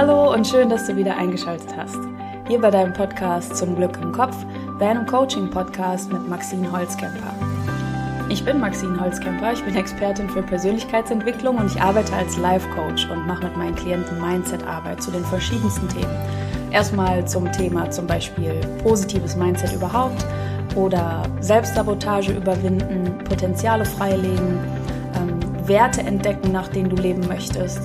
Hallo und schön, dass du wieder eingeschaltet hast. Hier bei deinem Podcast Zum Glück im Kopf, deinem Coaching-Podcast mit Maxine Holzkemper. Ich bin Maxine Holzkemper, ich bin Expertin für Persönlichkeitsentwicklung und ich arbeite als Life-Coach und mache mit meinen Klienten Mindset-Arbeit zu den verschiedensten Themen. Erstmal zum Thema zum Beispiel positives Mindset überhaupt oder Selbstsabotage überwinden, Potenziale freilegen, ähm, Werte entdecken, nach denen du leben möchtest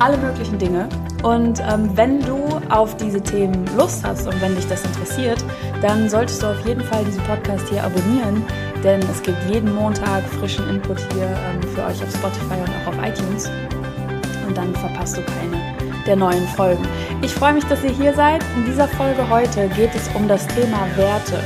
alle möglichen Dinge. Und ähm, wenn du auf diese Themen Lust hast und wenn dich das interessiert, dann solltest du auf jeden Fall diesen Podcast hier abonnieren, denn es gibt jeden Montag frischen Input hier ähm, für euch auf Spotify und auch auf iTunes. Und dann verpasst du keine der neuen Folgen. Ich freue mich, dass ihr hier seid. In dieser Folge heute geht es um das Thema Werte.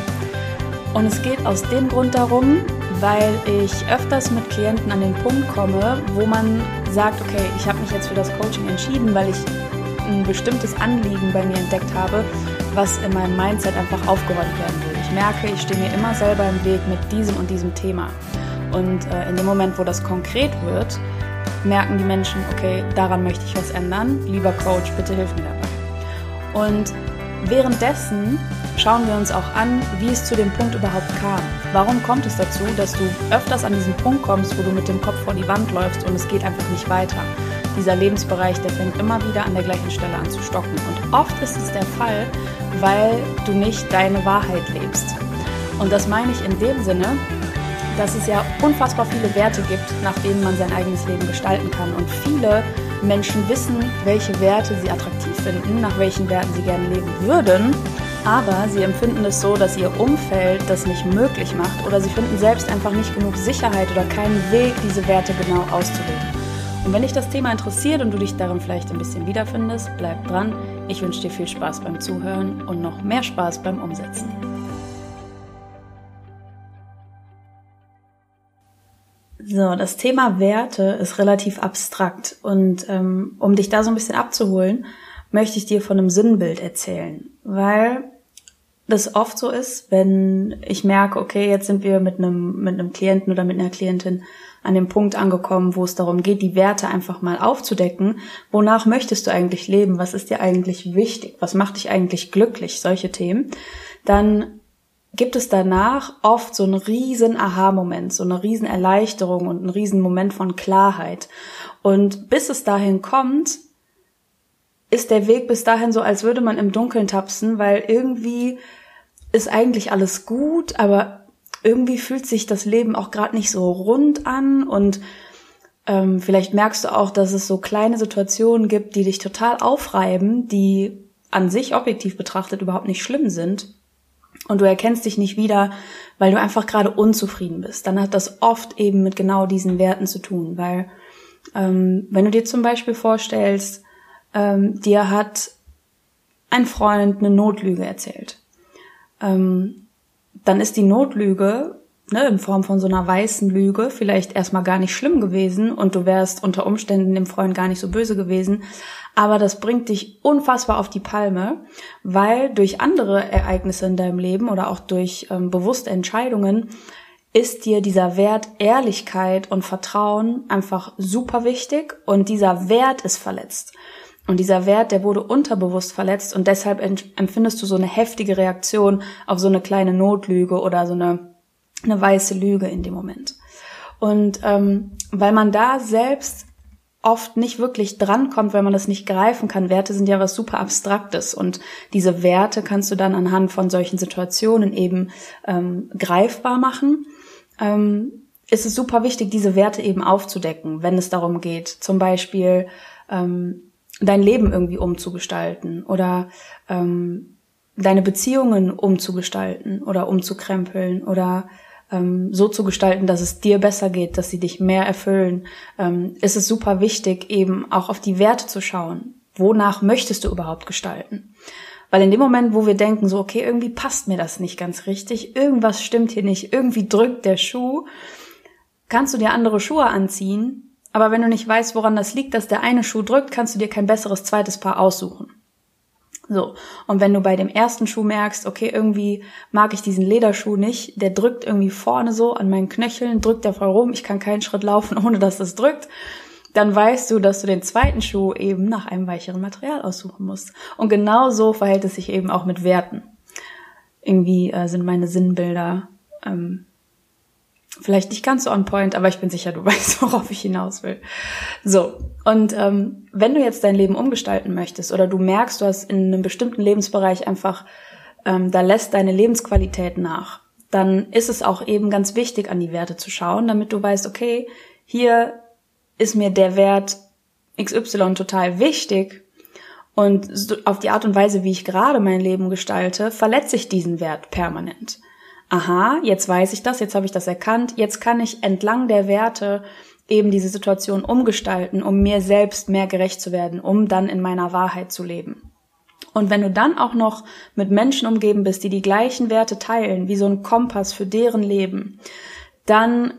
Und es geht aus dem Grund darum, weil ich öfters mit Klienten an den Punkt komme, wo man sagt, okay, ich habe jetzt für das Coaching entschieden, weil ich ein bestimmtes Anliegen bei mir entdeckt habe, was in meinem Mindset einfach aufgeräumt werden will. Ich merke, ich stehe mir immer selber im Weg mit diesem und diesem Thema. Und äh, in dem Moment, wo das konkret wird, merken die Menschen, okay, daran möchte ich was ändern. Lieber Coach, bitte hilf mir dabei. Und währenddessen schauen wir uns auch an, wie es zu dem Punkt überhaupt kam. Warum kommt es dazu, dass du öfters an diesen Punkt kommst, wo du mit dem Kopf vor die Wand läufst und es geht einfach nicht weiter? Dieser Lebensbereich, der fängt immer wieder an der gleichen Stelle an zu stocken. Und oft ist es der Fall, weil du nicht deine Wahrheit lebst. Und das meine ich in dem Sinne, dass es ja unfassbar viele Werte gibt, nach denen man sein eigenes Leben gestalten kann. Und viele Menschen wissen, welche Werte sie attraktiv finden, nach welchen Werten sie gerne leben würden aber sie empfinden es so, dass ihr Umfeld das nicht möglich macht oder sie finden selbst einfach nicht genug Sicherheit oder keinen Weg, diese Werte genau auszuleben. Und wenn dich das Thema interessiert und du dich darin vielleicht ein bisschen wiederfindest, bleib dran. Ich wünsche dir viel Spaß beim Zuhören und noch mehr Spaß beim Umsetzen. So, das Thema Werte ist relativ abstrakt und ähm, um dich da so ein bisschen abzuholen, möchte ich dir von einem Sinnbild erzählen, weil das oft so ist, wenn ich merke, okay, jetzt sind wir mit einem, mit einem Klienten oder mit einer Klientin an dem Punkt angekommen, wo es darum geht, die Werte einfach mal aufzudecken. Wonach möchtest du eigentlich leben? Was ist dir eigentlich wichtig? Was macht dich eigentlich glücklich? Solche Themen. Dann gibt es danach oft so einen riesen Aha-Moment, so eine riesen Erleichterung und einen riesen Moment von Klarheit. Und bis es dahin kommt, ist der Weg bis dahin so, als würde man im Dunkeln tapsen, weil irgendwie ist eigentlich alles gut, aber irgendwie fühlt sich das Leben auch gerade nicht so rund an und ähm, vielleicht merkst du auch, dass es so kleine Situationen gibt, die dich total aufreiben, die an sich objektiv betrachtet überhaupt nicht schlimm sind. Und du erkennst dich nicht wieder, weil du einfach gerade unzufrieden bist. Dann hat das oft eben mit genau diesen Werten zu tun, weil ähm, wenn du dir zum Beispiel vorstellst, ähm, dir hat ein Freund eine Notlüge erzählt. Ähm, dann ist die Notlüge ne, in Form von so einer weißen Lüge vielleicht erstmal gar nicht schlimm gewesen und du wärst unter Umständen dem Freund gar nicht so böse gewesen. Aber das bringt dich unfassbar auf die Palme, weil durch andere Ereignisse in deinem Leben oder auch durch ähm, bewusste Entscheidungen ist dir dieser Wert Ehrlichkeit und Vertrauen einfach super wichtig und dieser Wert ist verletzt. Und dieser Wert, der wurde unterbewusst verletzt und deshalb empfindest du so eine heftige Reaktion auf so eine kleine Notlüge oder so eine, eine weiße Lüge in dem Moment. Und ähm, weil man da selbst oft nicht wirklich drankommt, weil man das nicht greifen kann. Werte sind ja was super Abstraktes und diese Werte kannst du dann anhand von solchen Situationen eben ähm, greifbar machen. Ähm, ist es super wichtig, diese Werte eben aufzudecken, wenn es darum geht, zum Beispiel ähm, dein Leben irgendwie umzugestalten oder ähm, deine Beziehungen umzugestalten oder umzukrempeln oder ähm, so zu gestalten, dass es dir besser geht, dass sie dich mehr erfüllen, ähm, ist es super wichtig, eben auch auf die Werte zu schauen. Wonach möchtest du überhaupt gestalten? Weil in dem Moment, wo wir denken, so, okay, irgendwie passt mir das nicht ganz richtig, irgendwas stimmt hier nicht, irgendwie drückt der Schuh, kannst du dir andere Schuhe anziehen, aber wenn du nicht weißt, woran das liegt, dass der eine Schuh drückt, kannst du dir kein besseres zweites Paar aussuchen. So. Und wenn du bei dem ersten Schuh merkst, okay, irgendwie mag ich diesen Lederschuh nicht, der drückt irgendwie vorne so an meinen Knöcheln, drückt der voll rum, ich kann keinen Schritt laufen, ohne dass das drückt, dann weißt du, dass du den zweiten Schuh eben nach einem weicheren Material aussuchen musst. Und genau so verhält es sich eben auch mit Werten. Irgendwie äh, sind meine Sinnbilder ähm, vielleicht nicht ganz so on point, aber ich bin sicher, du weißt, worauf ich hinaus will. So, und ähm, wenn du jetzt dein Leben umgestalten möchtest oder du merkst, du hast in einem bestimmten Lebensbereich einfach, ähm, da lässt deine Lebensqualität nach, dann ist es auch eben ganz wichtig, an die Werte zu schauen, damit du weißt, okay, hier ist mir der Wert XY total wichtig und auf die Art und Weise, wie ich gerade mein Leben gestalte, verletze ich diesen Wert permanent aha, jetzt weiß ich das, jetzt habe ich das erkannt, jetzt kann ich entlang der Werte eben diese Situation umgestalten, um mir selbst mehr gerecht zu werden, um dann in meiner Wahrheit zu leben. Und wenn du dann auch noch mit Menschen umgeben bist, die die gleichen Werte teilen, wie so ein Kompass für deren Leben, dann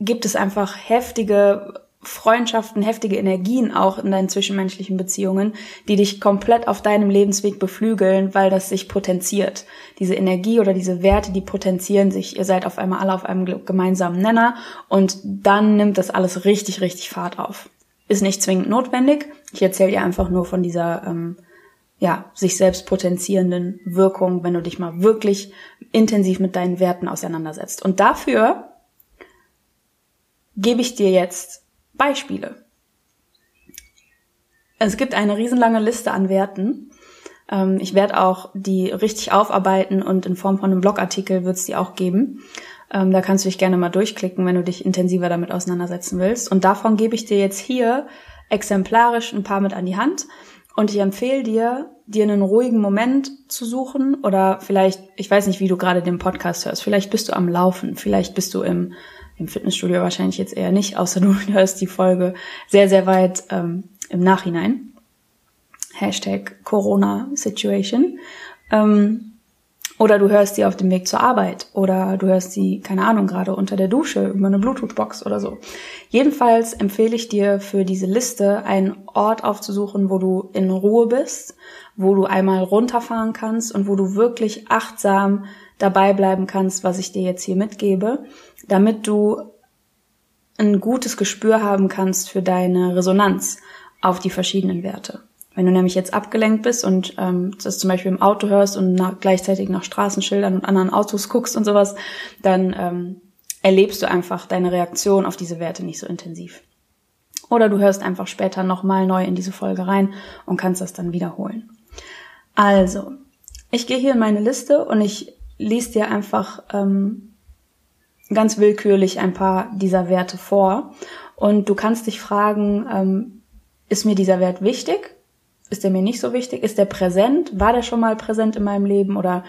gibt es einfach heftige Freundschaften, heftige Energien auch in deinen zwischenmenschlichen Beziehungen, die dich komplett auf deinem Lebensweg beflügeln, weil das sich potenziert. Diese Energie oder diese Werte, die potenzieren sich. Ihr seid auf einmal alle auf einem gemeinsamen Nenner und dann nimmt das alles richtig, richtig Fahrt auf. Ist nicht zwingend notwendig. Ich erzähle dir einfach nur von dieser ähm, ja, sich selbst potenzierenden Wirkung, wenn du dich mal wirklich intensiv mit deinen Werten auseinandersetzt. Und dafür gebe ich dir jetzt Beispiele. Es gibt eine riesenlange Liste an Werten. Ähm, ich werde auch die richtig aufarbeiten und in Form von einem Blogartikel wird es die auch geben. Ähm, da kannst du dich gerne mal durchklicken, wenn du dich intensiver damit auseinandersetzen willst. Und davon gebe ich dir jetzt hier exemplarisch ein paar mit an die Hand. Und ich empfehle dir, dir einen ruhigen Moment zu suchen oder vielleicht, ich weiß nicht, wie du gerade den Podcast hörst, vielleicht bist du am Laufen, vielleicht bist du im im Fitnessstudio wahrscheinlich jetzt eher nicht, außer du hörst die Folge sehr, sehr weit ähm, im Nachhinein. Hashtag Corona Situation. Ähm, oder du hörst sie auf dem Weg zur Arbeit oder du hörst sie, keine Ahnung, gerade unter der Dusche über eine Bluetooth-Box oder so. Jedenfalls empfehle ich dir für diese Liste einen Ort aufzusuchen, wo du in Ruhe bist, wo du einmal runterfahren kannst und wo du wirklich achtsam dabei bleiben kannst, was ich dir jetzt hier mitgebe, damit du ein gutes Gespür haben kannst für deine Resonanz auf die verschiedenen Werte. Wenn du nämlich jetzt abgelenkt bist und ähm, das zum Beispiel im Auto hörst und nach, gleichzeitig nach Straßenschildern und anderen Autos guckst und sowas, dann ähm, erlebst du einfach deine Reaktion auf diese Werte nicht so intensiv. Oder du hörst einfach später nochmal neu in diese Folge rein und kannst das dann wiederholen. Also, ich gehe hier in meine Liste und ich lese dir einfach ähm, ganz willkürlich ein paar dieser Werte vor. Und du kannst dich fragen, ähm, ist mir dieser Wert wichtig? Ist der mir nicht so wichtig? Ist der präsent? War der schon mal präsent in meinem Leben oder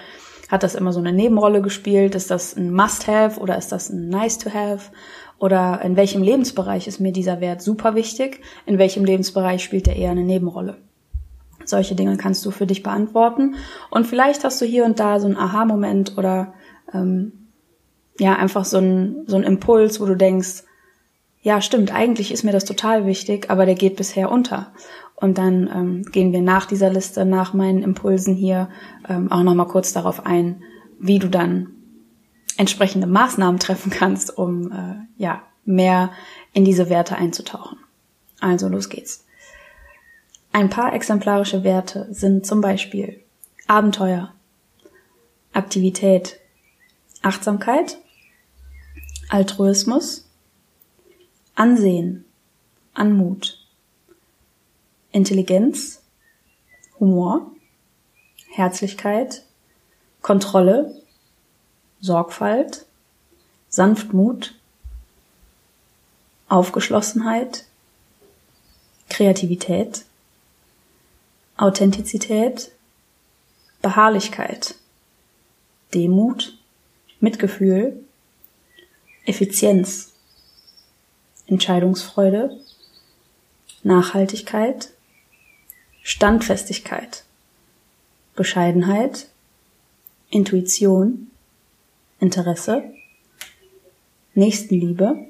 hat das immer so eine Nebenrolle gespielt? Ist das ein Must-Have oder ist das ein Nice-to-Have? Oder in welchem Lebensbereich ist mir dieser Wert super wichtig? In welchem Lebensbereich spielt er eher eine Nebenrolle? Solche Dinge kannst du für dich beantworten. Und vielleicht hast du hier und da so einen Aha-Moment oder ähm, ja, einfach so ein, so ein Impuls, wo du denkst, ja, stimmt, eigentlich ist mir das total wichtig, aber der geht bisher unter. Und dann ähm, gehen wir nach dieser Liste, nach meinen Impulsen hier ähm, auch nochmal kurz darauf ein, wie du dann entsprechende Maßnahmen treffen kannst, um äh, ja mehr in diese Werte einzutauchen. Also los geht's. Ein paar exemplarische Werte sind zum Beispiel Abenteuer, Aktivität, Achtsamkeit, Altruismus, Ansehen, Anmut, Intelligenz, Humor, Herzlichkeit, Kontrolle, Sorgfalt, Sanftmut, Aufgeschlossenheit, Kreativität, Authentizität, Beharrlichkeit, Demut, Mitgefühl, Effizienz, Entscheidungsfreude, Nachhaltigkeit, Standfestigkeit, Bescheidenheit, Intuition, Interesse, Nächstenliebe,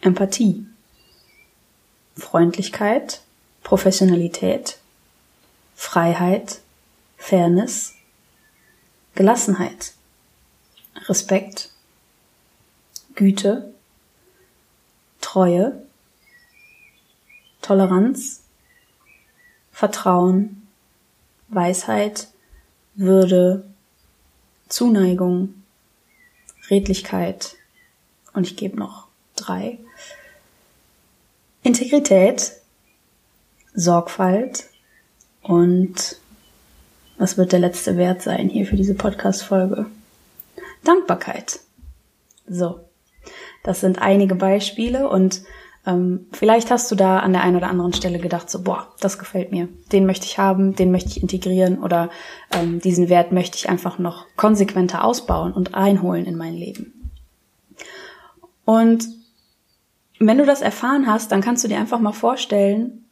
Empathie, Freundlichkeit, Professionalität, Freiheit, Fairness, Gelassenheit, Respekt, Güte, Treue, Toleranz, Vertrauen, Weisheit, Würde, Zuneigung, Redlichkeit und ich gebe noch drei. Integrität, Sorgfalt und was wird der letzte Wert sein hier für diese Podcast-Folge? Dankbarkeit. So, das sind einige Beispiele und ähm, vielleicht hast du da an der einen oder anderen Stelle gedacht, so, boah, das gefällt mir, den möchte ich haben, den möchte ich integrieren oder ähm, diesen Wert möchte ich einfach noch konsequenter ausbauen und einholen in mein Leben. Und wenn du das erfahren hast, dann kannst du dir einfach mal vorstellen,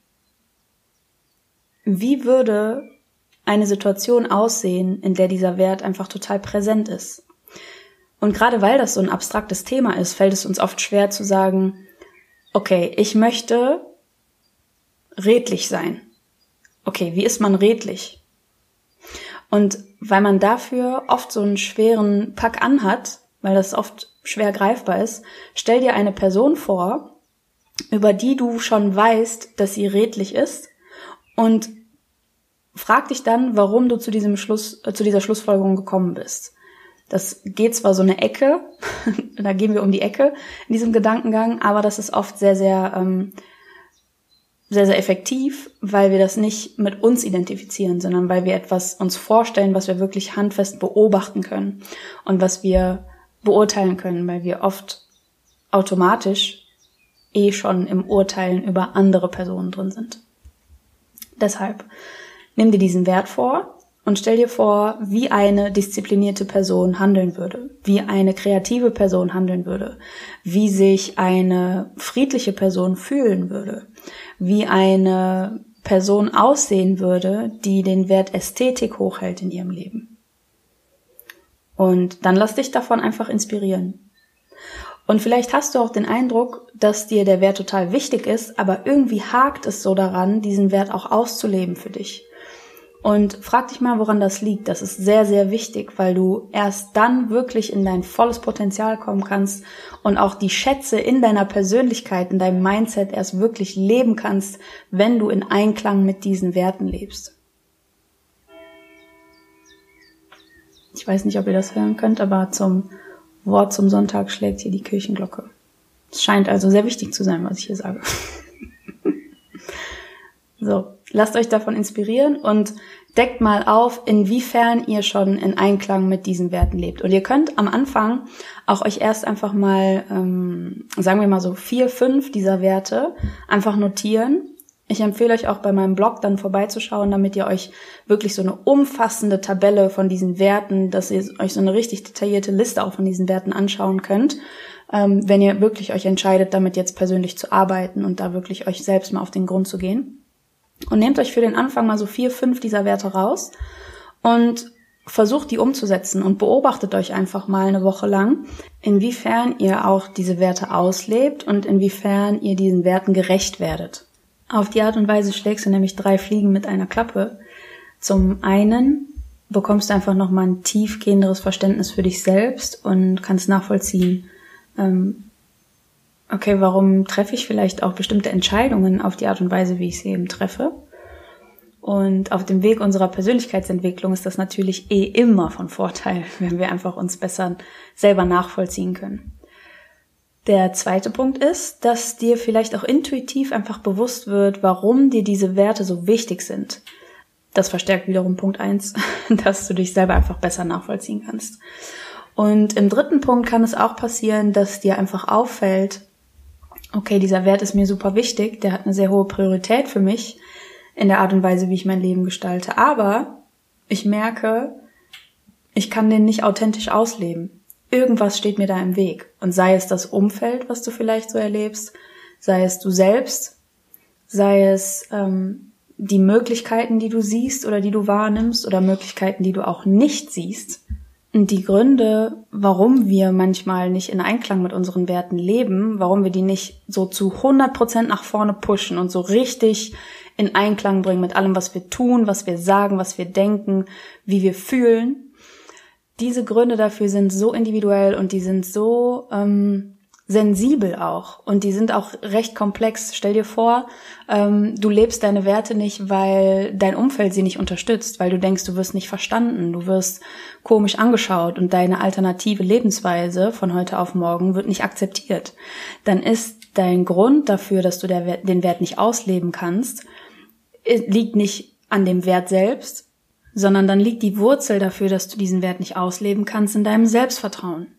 wie würde eine Situation aussehen, in der dieser Wert einfach total präsent ist. Und gerade weil das so ein abstraktes Thema ist, fällt es uns oft schwer zu sagen, okay, ich möchte redlich sein. Okay, wie ist man redlich? Und weil man dafür oft so einen schweren Pack anhat, weil das oft schwer greifbar ist, stell dir eine Person vor, über die du schon weißt, dass sie redlich ist und frag dich dann, warum du zu diesem Schluss, äh, zu dieser Schlussfolgerung gekommen bist. Das geht zwar so eine Ecke, da gehen wir um die Ecke in diesem Gedankengang, aber das ist oft sehr, sehr, ähm, sehr, sehr effektiv, weil wir das nicht mit uns identifizieren, sondern weil wir etwas uns vorstellen, was wir wirklich handfest beobachten können und was wir beurteilen können, weil wir oft automatisch eh schon im Urteilen über andere Personen drin sind. Deshalb nimm dir diesen Wert vor und stell dir vor, wie eine disziplinierte Person handeln würde, wie eine kreative Person handeln würde, wie sich eine friedliche Person fühlen würde, wie eine Person aussehen würde, die den Wert Ästhetik hochhält in ihrem Leben. Und dann lass dich davon einfach inspirieren. Und vielleicht hast du auch den Eindruck, dass dir der Wert total wichtig ist, aber irgendwie hakt es so daran, diesen Wert auch auszuleben für dich. Und frag dich mal, woran das liegt. Das ist sehr, sehr wichtig, weil du erst dann wirklich in dein volles Potenzial kommen kannst und auch die Schätze in deiner Persönlichkeit, in deinem Mindset erst wirklich leben kannst, wenn du in Einklang mit diesen Werten lebst. Ich weiß nicht, ob ihr das hören könnt, aber zum Wort zum Sonntag schlägt hier die Kirchenglocke. Es scheint also sehr wichtig zu sein, was ich hier sage. so, lasst euch davon inspirieren und deckt mal auf, inwiefern ihr schon in Einklang mit diesen Werten lebt. Und ihr könnt am Anfang auch euch erst einfach mal, ähm, sagen wir mal so vier, fünf dieser Werte einfach notieren. Ich empfehle euch auch bei meinem Blog dann vorbeizuschauen, damit ihr euch wirklich so eine umfassende Tabelle von diesen Werten, dass ihr euch so eine richtig detaillierte Liste auch von diesen Werten anschauen könnt, ähm, wenn ihr wirklich euch entscheidet, damit jetzt persönlich zu arbeiten und da wirklich euch selbst mal auf den Grund zu gehen. Und nehmt euch für den Anfang mal so vier, fünf dieser Werte raus und versucht die umzusetzen und beobachtet euch einfach mal eine Woche lang, inwiefern ihr auch diese Werte auslebt und inwiefern ihr diesen Werten gerecht werdet. Auf die Art und Weise schlägst du nämlich drei Fliegen mit einer Klappe. Zum einen bekommst du einfach nochmal ein tiefgehenderes Verständnis für dich selbst und kannst nachvollziehen, ähm, okay, warum treffe ich vielleicht auch bestimmte Entscheidungen auf die Art und Weise, wie ich sie eben treffe. Und auf dem Weg unserer Persönlichkeitsentwicklung ist das natürlich eh immer von Vorteil, wenn wir einfach uns besser selber nachvollziehen können. Der zweite Punkt ist, dass dir vielleicht auch intuitiv einfach bewusst wird, warum dir diese Werte so wichtig sind. Das verstärkt wiederum Punkt eins, dass du dich selber einfach besser nachvollziehen kannst. Und im dritten Punkt kann es auch passieren, dass dir einfach auffällt, okay, dieser Wert ist mir super wichtig, der hat eine sehr hohe Priorität für mich in der Art und Weise, wie ich mein Leben gestalte. Aber ich merke, ich kann den nicht authentisch ausleben. Irgendwas steht mir da im Weg. Und sei es das Umfeld, was du vielleicht so erlebst, sei es du selbst, sei es ähm, die Möglichkeiten, die du siehst oder die du wahrnimmst oder Möglichkeiten, die du auch nicht siehst. Die Gründe, warum wir manchmal nicht in Einklang mit unseren Werten leben, warum wir die nicht so zu 100 Prozent nach vorne pushen und so richtig in Einklang bringen mit allem, was wir tun, was wir sagen, was wir denken, wie wir fühlen. Diese Gründe dafür sind so individuell und die sind so ähm, sensibel auch und die sind auch recht komplex. Stell dir vor, ähm, du lebst deine Werte nicht, weil dein Umfeld sie nicht unterstützt, weil du denkst, du wirst nicht verstanden, du wirst komisch angeschaut und deine alternative Lebensweise von heute auf morgen wird nicht akzeptiert. Dann ist dein Grund dafür, dass du der, den Wert nicht ausleben kannst, liegt nicht an dem Wert selbst, sondern dann liegt die Wurzel dafür, dass du diesen Wert nicht ausleben kannst, in deinem Selbstvertrauen.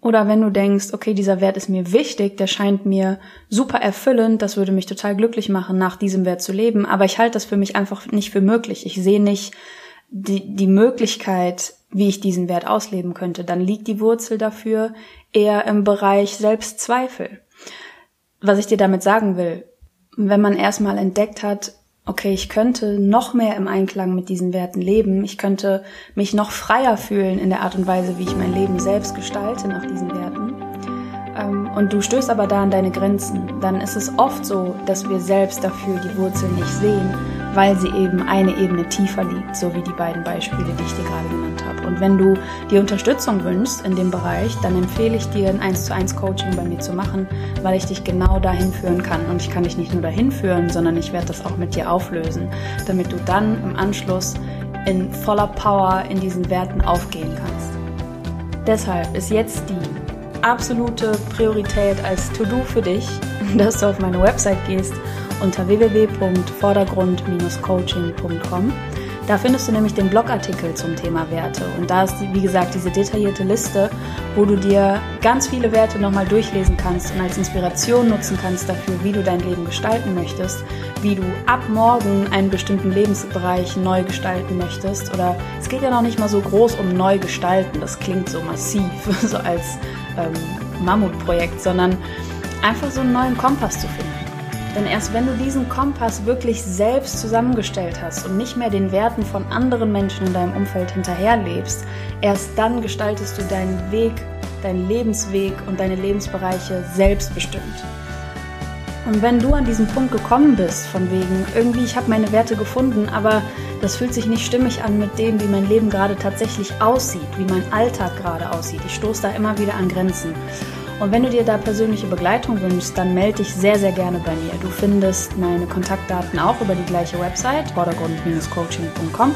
Oder wenn du denkst, okay, dieser Wert ist mir wichtig, der scheint mir super erfüllend, das würde mich total glücklich machen, nach diesem Wert zu leben, aber ich halte das für mich einfach nicht für möglich. Ich sehe nicht die, die Möglichkeit, wie ich diesen Wert ausleben könnte. Dann liegt die Wurzel dafür eher im Bereich Selbstzweifel. Was ich dir damit sagen will, wenn man erstmal entdeckt hat, okay, ich könnte noch mehr im Einklang mit diesen Werten leben, ich könnte mich noch freier fühlen in der Art und Weise, wie ich mein Leben selbst gestalte nach diesen Werten. Ähm, und du stößt aber da an deine Grenzen, dann ist es oft so, dass wir selbst dafür die Wurzel nicht sehen weil sie eben eine Ebene tiefer liegt, so wie die beiden Beispiele, die ich dir gerade genannt habe. Und wenn du dir Unterstützung wünschst in dem Bereich, dann empfehle ich dir, ein 1 zu 1 Coaching bei mir zu machen, weil ich dich genau dahin führen kann. Und ich kann dich nicht nur dahin führen, sondern ich werde das auch mit dir auflösen, damit du dann im Anschluss in voller Power in diesen Werten aufgehen kannst. Deshalb ist jetzt die absolute Priorität als To-Do für dich, dass du auf meine Website gehst unter www.vordergrund-coaching.com. Da findest du nämlich den Blogartikel zum Thema Werte. Und da ist, wie gesagt, diese detaillierte Liste, wo du dir ganz viele Werte nochmal durchlesen kannst und als Inspiration nutzen kannst dafür, wie du dein Leben gestalten möchtest, wie du ab morgen einen bestimmten Lebensbereich neu gestalten möchtest. Oder es geht ja noch nicht mal so groß um neu gestalten, das klingt so massiv, so als ähm, Mammutprojekt, sondern einfach so einen neuen Kompass zu finden. Denn erst wenn du diesen Kompass wirklich selbst zusammengestellt hast und nicht mehr den Werten von anderen Menschen in deinem Umfeld hinterherlebst, erst dann gestaltest du deinen Weg, deinen Lebensweg und deine Lebensbereiche selbstbestimmt. Und wenn du an diesen Punkt gekommen bist, von wegen, irgendwie, ich habe meine Werte gefunden, aber das fühlt sich nicht stimmig an mit dem, wie mein Leben gerade tatsächlich aussieht, wie mein Alltag gerade aussieht. Ich stoße da immer wieder an Grenzen. Und wenn du dir da persönliche Begleitung wünschst, dann melde dich sehr, sehr gerne bei mir. Du findest meine Kontaktdaten auch über die gleiche Website, vordergrund-coaching.com.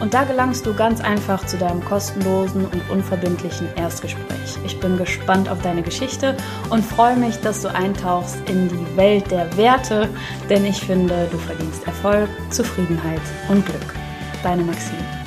Und da gelangst du ganz einfach zu deinem kostenlosen und unverbindlichen Erstgespräch. Ich bin gespannt auf deine Geschichte und freue mich, dass du eintauchst in die Welt der Werte, denn ich finde, du verdienst Erfolg, Zufriedenheit und Glück. Deine Maxine.